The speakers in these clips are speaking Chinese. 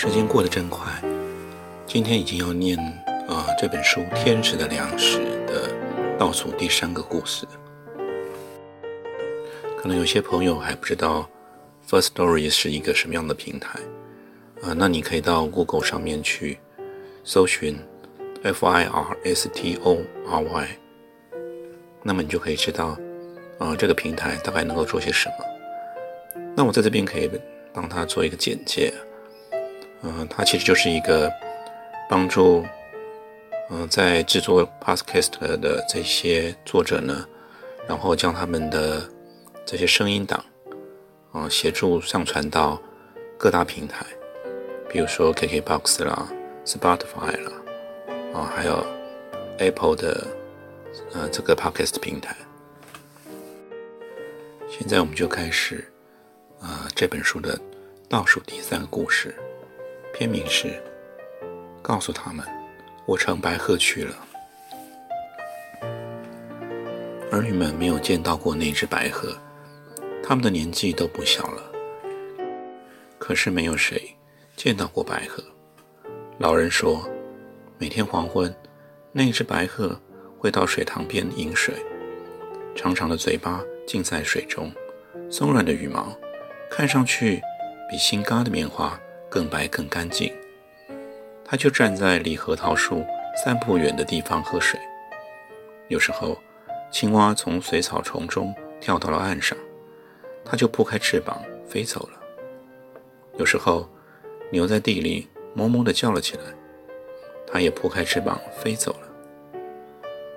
时间过得真快，今天已经要念啊这本书《天使的粮食》的倒数第三个故事。可能有些朋友还不知道 First Story 是一个什么样的平台啊，那你可以到 Google 上面去搜寻 F I R S T O R Y，那么你就可以知道啊这个平台大概能够做些什么。那我在这边可以帮他做一个简介。嗯，它其实就是一个帮助嗯在制作 podcast 的这些作者呢，然后将他们的这些声音档啊协助上传到各大平台，比如说 KKbox 啦、Spotify 啦啊，还有 Apple 的呃这个 podcast 平台。现在我们就开始啊这本书的倒数第三个故事。片名是：告诉他们，我乘白鹤去了。儿女们没有见到过那只白鹤，他们的年纪都不小了。可是没有谁见到过白鹤。老人说，每天黄昏，那只白鹤会到水塘边饮水，长长的嘴巴浸在水中，松软的羽毛看上去比新嘎的棉花。更白更干净，他就站在离核桃树三步远的地方喝水。有时候，青蛙从水草丛中跳到了岸上，它就铺开翅膀飞走了。有时候，牛在地里哞哞地叫了起来，它也铺开翅膀飞走了。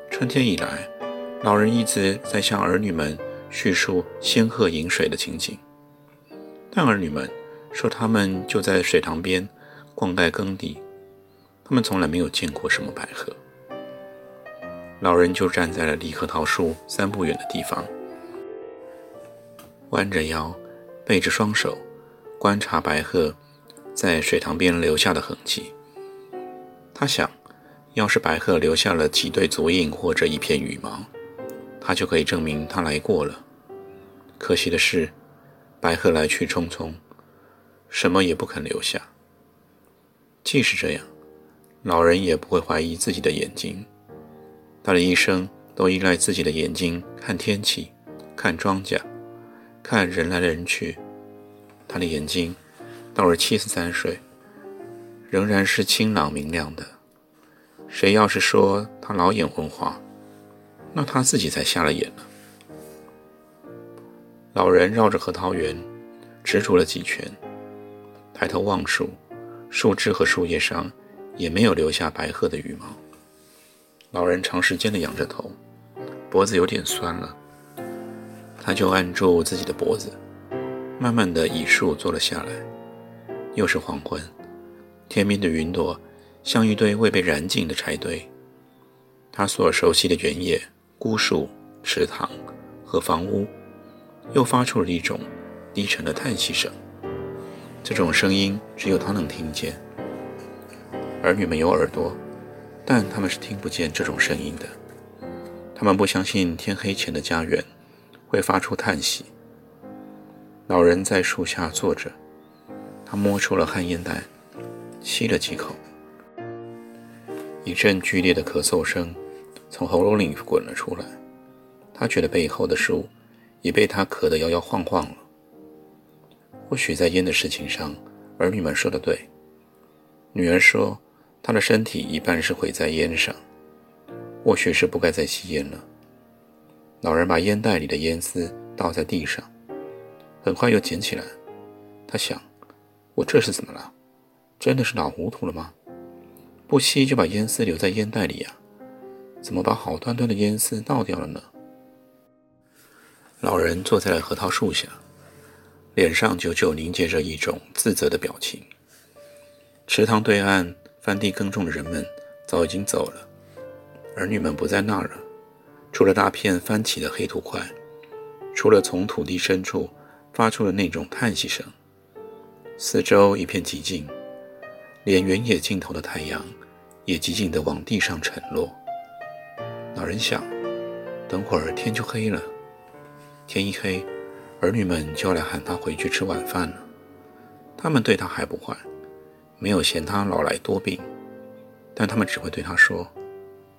春天以来，老人一直在向儿女们叙述仙鹤饮水的情景，但儿女们。说他们就在水塘边灌溉耕地，他们从来没有见过什么白鹤。老人就站在了离核桃树三步远的地方，弯着腰，背着双手，观察白鹤在水塘边留下的痕迹。他想，要是白鹤留下了几对足印或者一片羽毛，他就可以证明他来过了。可惜的是，白鹤来去匆匆。什么也不肯留下。即使这样，老人也不会怀疑自己的眼睛。他的一生都依赖自己的眼睛看天气、看庄稼、看人来人去。他的眼睛到了七十三岁，仍然是清朗明亮的。谁要是说他老眼昏花，那他自己才瞎了眼呢。老人绕着核桃园执着了几圈。抬头望树，树枝和树叶上也没有留下白鹤的羽毛。老人长时间的仰着头，脖子有点酸了，他就按住自己的脖子，慢慢的倚树坐了下来。又是黄昏，天边的云朵像一堆未被燃尽的柴堆。他所熟悉的原野、孤树、池塘和房屋，又发出了一种低沉的叹息声。这种声音只有他能听见。儿女们有耳朵，但他们是听不见这种声音的。他们不相信天黑前的家园会发出叹息。老人在树下坐着，他摸出了旱烟袋，吸了几口。一阵剧烈的咳嗽声从喉咙里滚了出来。他觉得背后的树已被他咳得摇摇晃晃了。或许在烟的事情上，儿女们说的对。女儿说，她的身体一半是毁在烟上，或许是不该再吸烟了。老人把烟袋里的烟丝倒在地上，很快又捡起来。他想：我这是怎么了？真的是老糊涂了吗？不吸就把烟丝留在烟袋里呀？怎么把好端端的烟丝倒掉了呢？老人坐在了核桃树下，脸上久久凝结着一种自责的表情。池塘对岸翻地耕种的人们早已经走了，儿女们不在那儿了，除了大片翻起的黑土块，除了从土地深处发出的那种叹息声，四周一片寂静，连原野尽头的太阳也寂静地往地上沉落。老人想，等会儿天就黑了。天一黑，儿女们就来喊他回去吃晚饭了。他们对他还不坏，没有嫌他老来多病，但他们只会对他说：“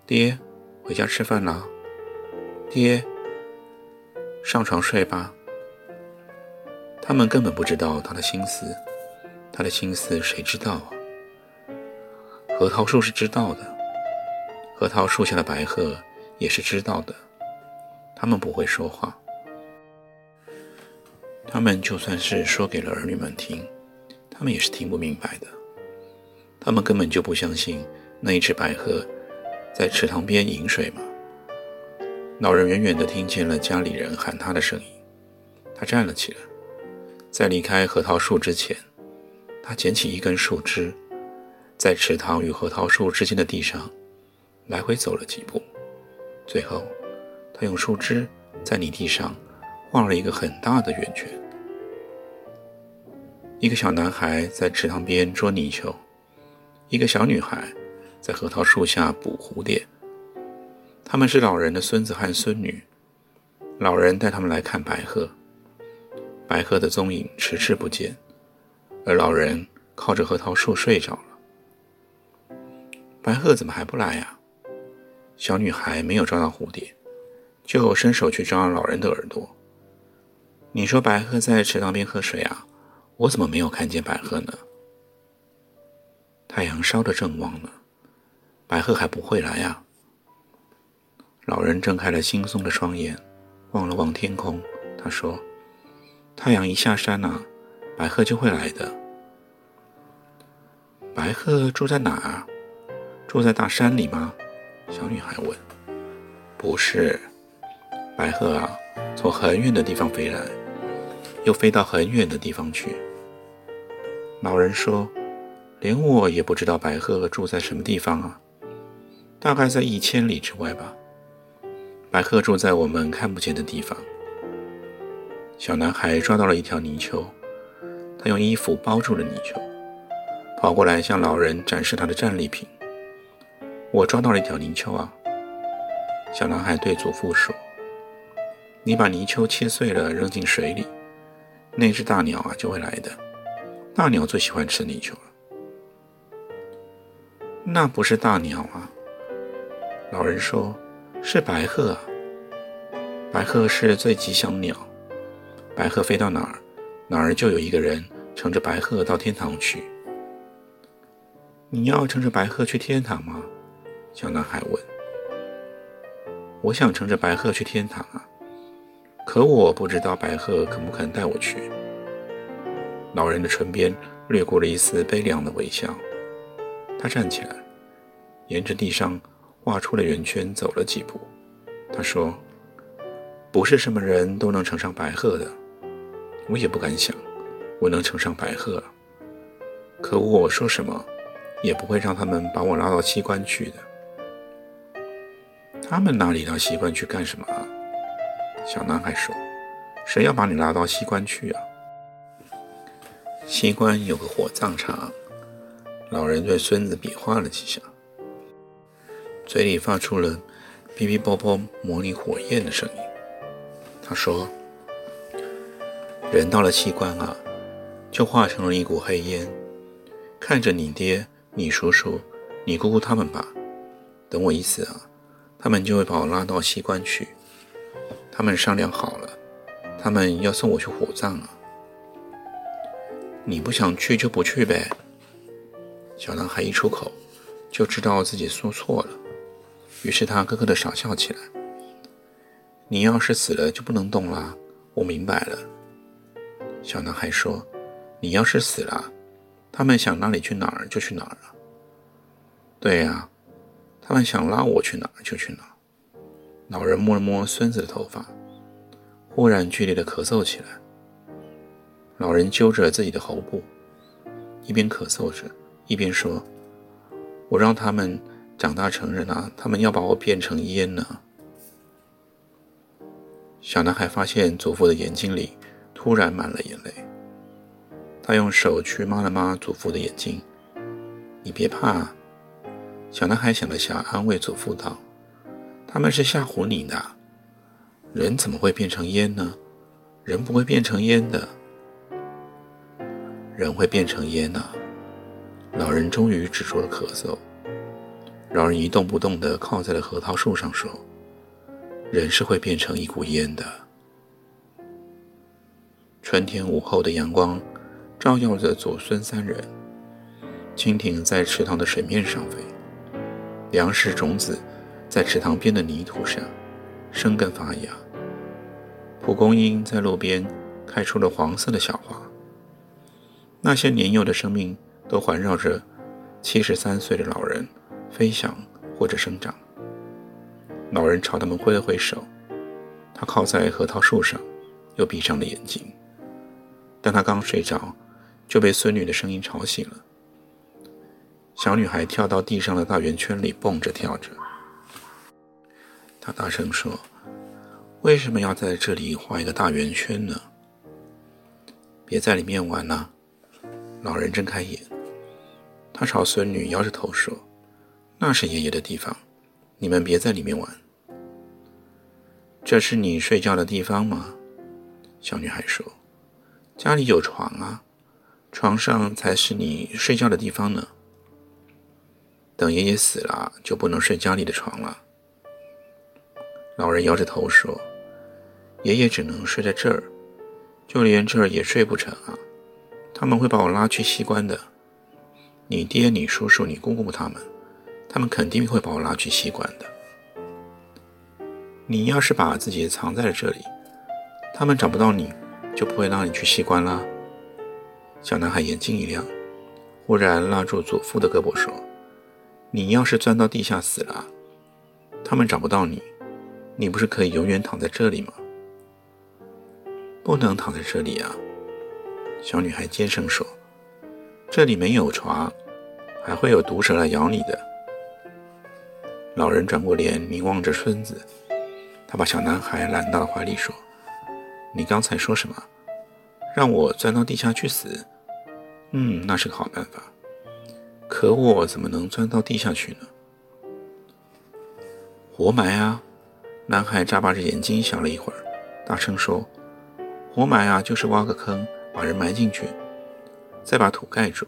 爹，回家吃饭啦。”“爹，上床睡吧。”他们根本不知道他的心思，他的心思谁知道啊？核桃树是知道的，核桃树下的白鹤也是知道的，他们不会说话。他们就算是说给了儿女们听，他们也是听不明白的。他们根本就不相信那一只白鹤在池塘边饮水嘛。老人远远地听见了家里人喊他的声音，他站了起来，在离开核桃树之前，他捡起一根树枝，在池塘与核桃树之间的地上来回走了几步，最后，他用树枝在泥地上画了一个很大的圆圈。一个小男孩在池塘边捉泥鳅，一个小女孩在核桃树下捕蝴蝶。他们是老人的孙子和孙女。老人带他们来看白鹤，白鹤的踪影迟迟不见，而老人靠着核桃树睡着了。白鹤怎么还不来呀？小女孩没有抓到蝴蝶，就伸手去抓老人的耳朵。你说白鹤在池塘边喝水啊？我怎么没有看见白鹤呢？太阳烧得正旺呢，白鹤还不会来呀。老人睁开了惺忪的双眼，望了望天空，他说：“太阳一下山啊，白鹤就会来的。”白鹤住在哪儿？住在大山里吗？小女孩问。“不是，白鹤啊，从很远的地方飞来，又飞到很远的地方去。”老人说：“连我也不知道白鹤住在什么地方啊，大概在一千里之外吧。白鹤住在我们看不见的地方。”小男孩抓到了一条泥鳅，他用衣服包住了泥鳅，跑过来向老人展示他的战利品。我抓到了一条泥鳅啊！小男孩对祖父说：“你把泥鳅切碎了扔进水里，那只大鸟啊就会来的。”大鸟最喜欢吃泥鳅了。那不是大鸟啊，老人说，是白鹤啊。白鹤是最吉祥的鸟，白鹤飞到哪儿，哪儿就有一个人乘着白鹤到天堂去。你要乘着白鹤去天堂吗？小男孩问。我想乘着白鹤去天堂啊，可我不知道白鹤肯不肯带我去。老人的唇边掠过了一丝悲凉的微笑，他站起来，沿着地上画出了圆圈走了几步。他说：“不是什么人都能乘上白鹤的，我也不敢想我能乘上白鹤。可我说什么，也不会让他们把我拉到西关去的。他们哪里到西关去干什么？”小男孩说：“谁要把你拉到西关去啊？”西关有个火葬场，老人对孙子比划了几下，嘴里发出了哔哔啵啵模拟火焰的声音。他说：“人到了西关啊，就化成了一股黑烟。看着你爹、你叔叔、你姑姑他们吧。等我一死啊，他们就会把我拉到西关去。他们商量好了，他们要送我去火葬啊。”你不想去就不去呗。小男孩一出口，就知道自己说错了，于是他咯咯的傻笑起来。你要是死了就不能动了，我明白了。小男孩说：“你要是死了，他们想哪里去哪儿就去哪儿了。”对呀，他们想拉我去哪儿就去哪儿。老人摸了摸孙子的头发，忽然剧烈的咳嗽起来。老人揪着自己的喉部，一边咳嗽着，一边说：“我让他们长大成人啊，他们要把我变成烟呢。”小男孩发现祖父的眼睛里突然满了眼泪，他用手去抹了抹祖父的眼睛。“你别怕。”小男孩想了想，安慰祖父道：“他们是吓唬你的。人怎么会变成烟呢？人不会变成烟的。人会变成烟呐！”老人终于止住了咳嗽。老人一动不动地靠在了核桃树上，说：“人是会变成一股烟的。”春天午后的阳光照耀着祖孙三人。蜻蜓在池塘的水面上飞。粮食种子在池塘边的泥土上生根发芽，蒲公英在路边开出了黄色的小花。那些年幼的生命都环绕着七十三岁的老人飞翔或者生长。老人朝他们挥了挥手，他靠在核桃树上，又闭上了眼睛。但他刚睡着，就被孙女的声音吵醒了。小女孩跳到地上的大圆圈里蹦着跳着，她大声说：“为什么要在这里画一个大圆圈呢？别在里面玩了。”老人睁开眼，他朝孙女摇着头说：“那是爷爷的地方，你们别在里面玩。”这是你睡觉的地方吗？小女孩说：“家里有床啊，床上才是你睡觉的地方呢。”等爷爷死了，就不能睡家里的床了。老人摇着头说：“爷爷只能睡在这儿，就连这儿也睡不成啊！他们会把我拉去西关的。你爹、你叔叔、你姑姑他们，他们肯定会把我拉去西关的。你要是把自己藏在了这里，他们找不到你，就不会让你去西关了。”小男孩眼睛一亮，忽然拉住祖父的胳膊说。你要是钻到地下死了，他们找不到你，你不是可以永远躺在这里吗？不能躺在这里啊！小女孩尖声说：“这里没有床，还会有毒蛇来咬你的。”老人转过脸凝望着孙子，他把小男孩揽到了怀里说：“你刚才说什么？让我钻到地下去死？嗯，那是个好办法。”可我怎么能钻到地下去呢？活埋啊！男孩眨巴着眼睛想了一会儿，大声说：“活埋啊，就是挖个坑，把人埋进去，再把土盖住。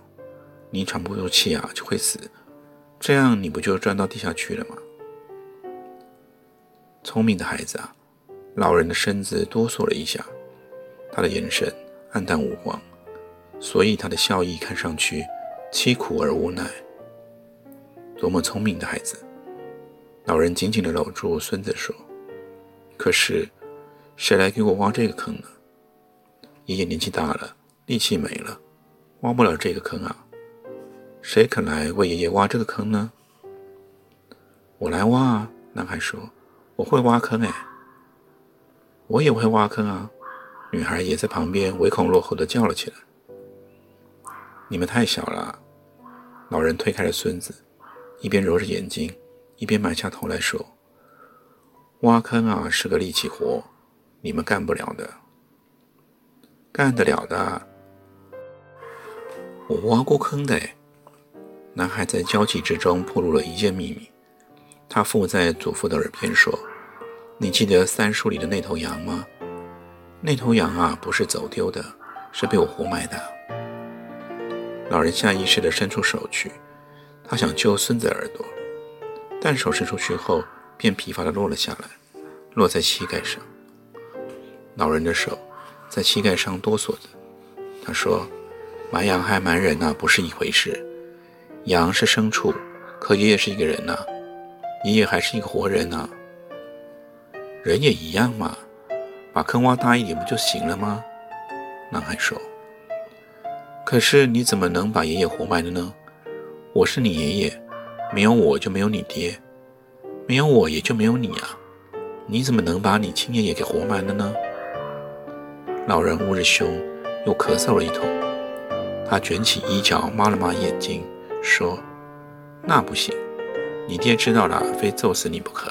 你喘不过气啊，就会死。这样你不就钻到地下去了吗？”聪明的孩子啊！老人的身子哆嗦了一下，他的眼神黯淡无光，所以他的笑意看上去。凄苦而无奈，多么聪明的孩子！老人紧紧地搂住孙子说：“可是，谁来给我挖这个坑呢？爷爷年纪大了，力气没了，挖不了这个坑啊！谁肯来为爷爷挖这个坑呢？”我来挖啊！男孩说：“我会挖坑哎。”我也会挖坑啊！女孩也在旁边唯恐落后的叫了起来：“你们太小了。”老人推开了孙子，一边揉着眼睛，一边埋下头来说：“挖坑啊，是个力气活，你们干不了的。干得了的，我挖过坑的。”男孩在焦急之中暴露了一件秘密。他附在祖父的耳边说：“你记得三叔里的那头羊吗？那头羊啊，不是走丢的，是被我活埋的。”老人下意识地伸出手去，他想揪孙子耳朵，但手伸出去后便疲乏地落了下来，落在膝盖上。老人的手在膝盖上哆嗦着。他说：“埋羊还埋人呐，不是一回事。羊是牲畜，可爷爷是一个人呐，爷爷还是一个活人呐。人也一样嘛，把坑挖大一点不就行了吗？”男孩说。可是你怎么能把爷爷活埋了呢？我是你爷爷，没有我就没有你爹。没有我也就没有你啊！你怎么能把你亲爷爷给活埋了呢？”老人捂着胸，又咳嗽了一通。他卷起衣角，抹了抹眼睛，说：“那不行，你爹知道了，非揍死你不可。”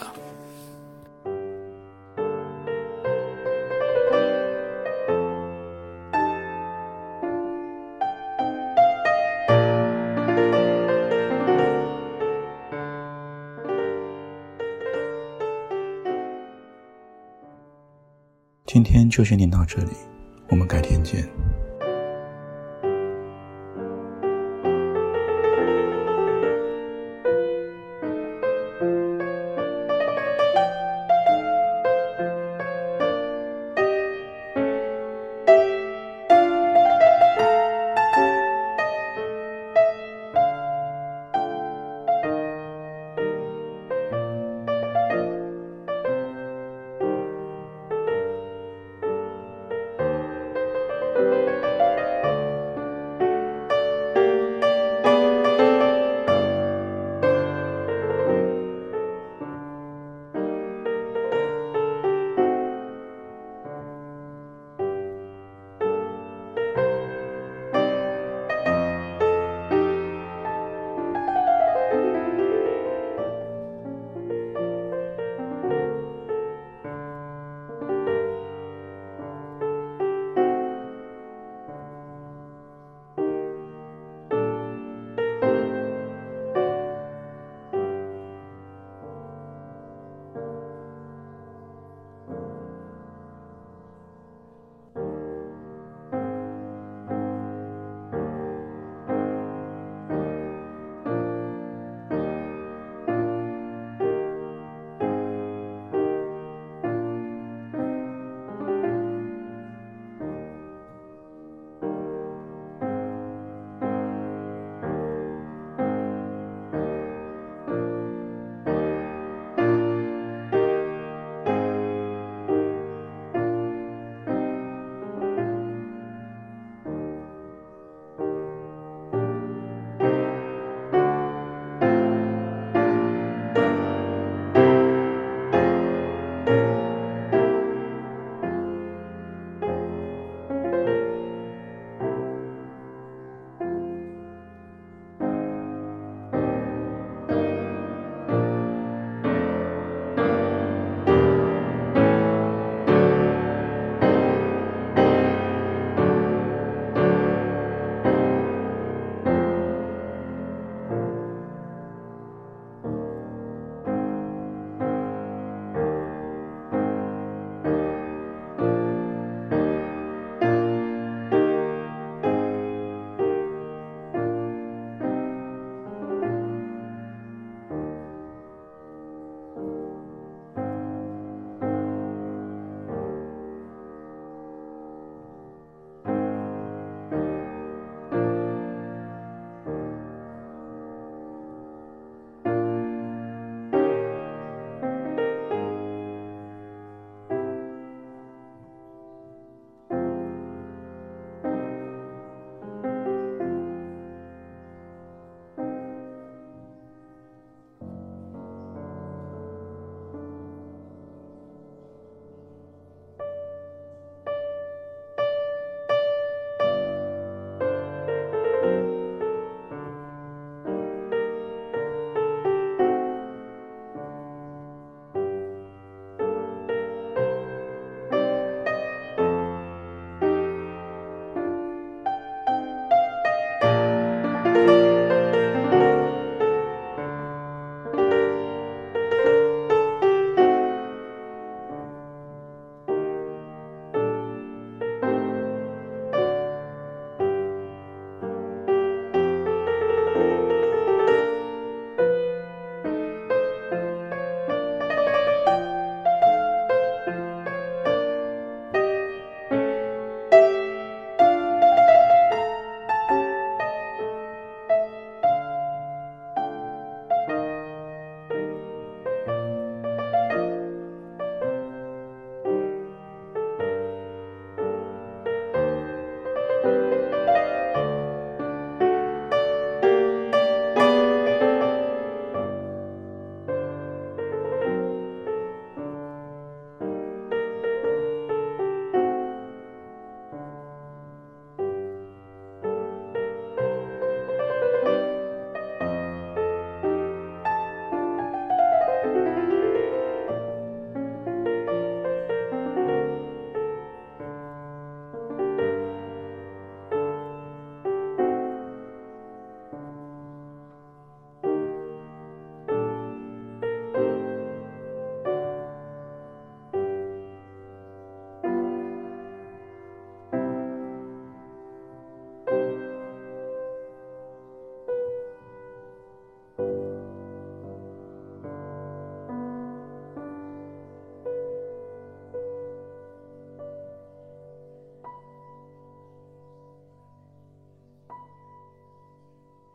今天就先念到这里，我们改天见。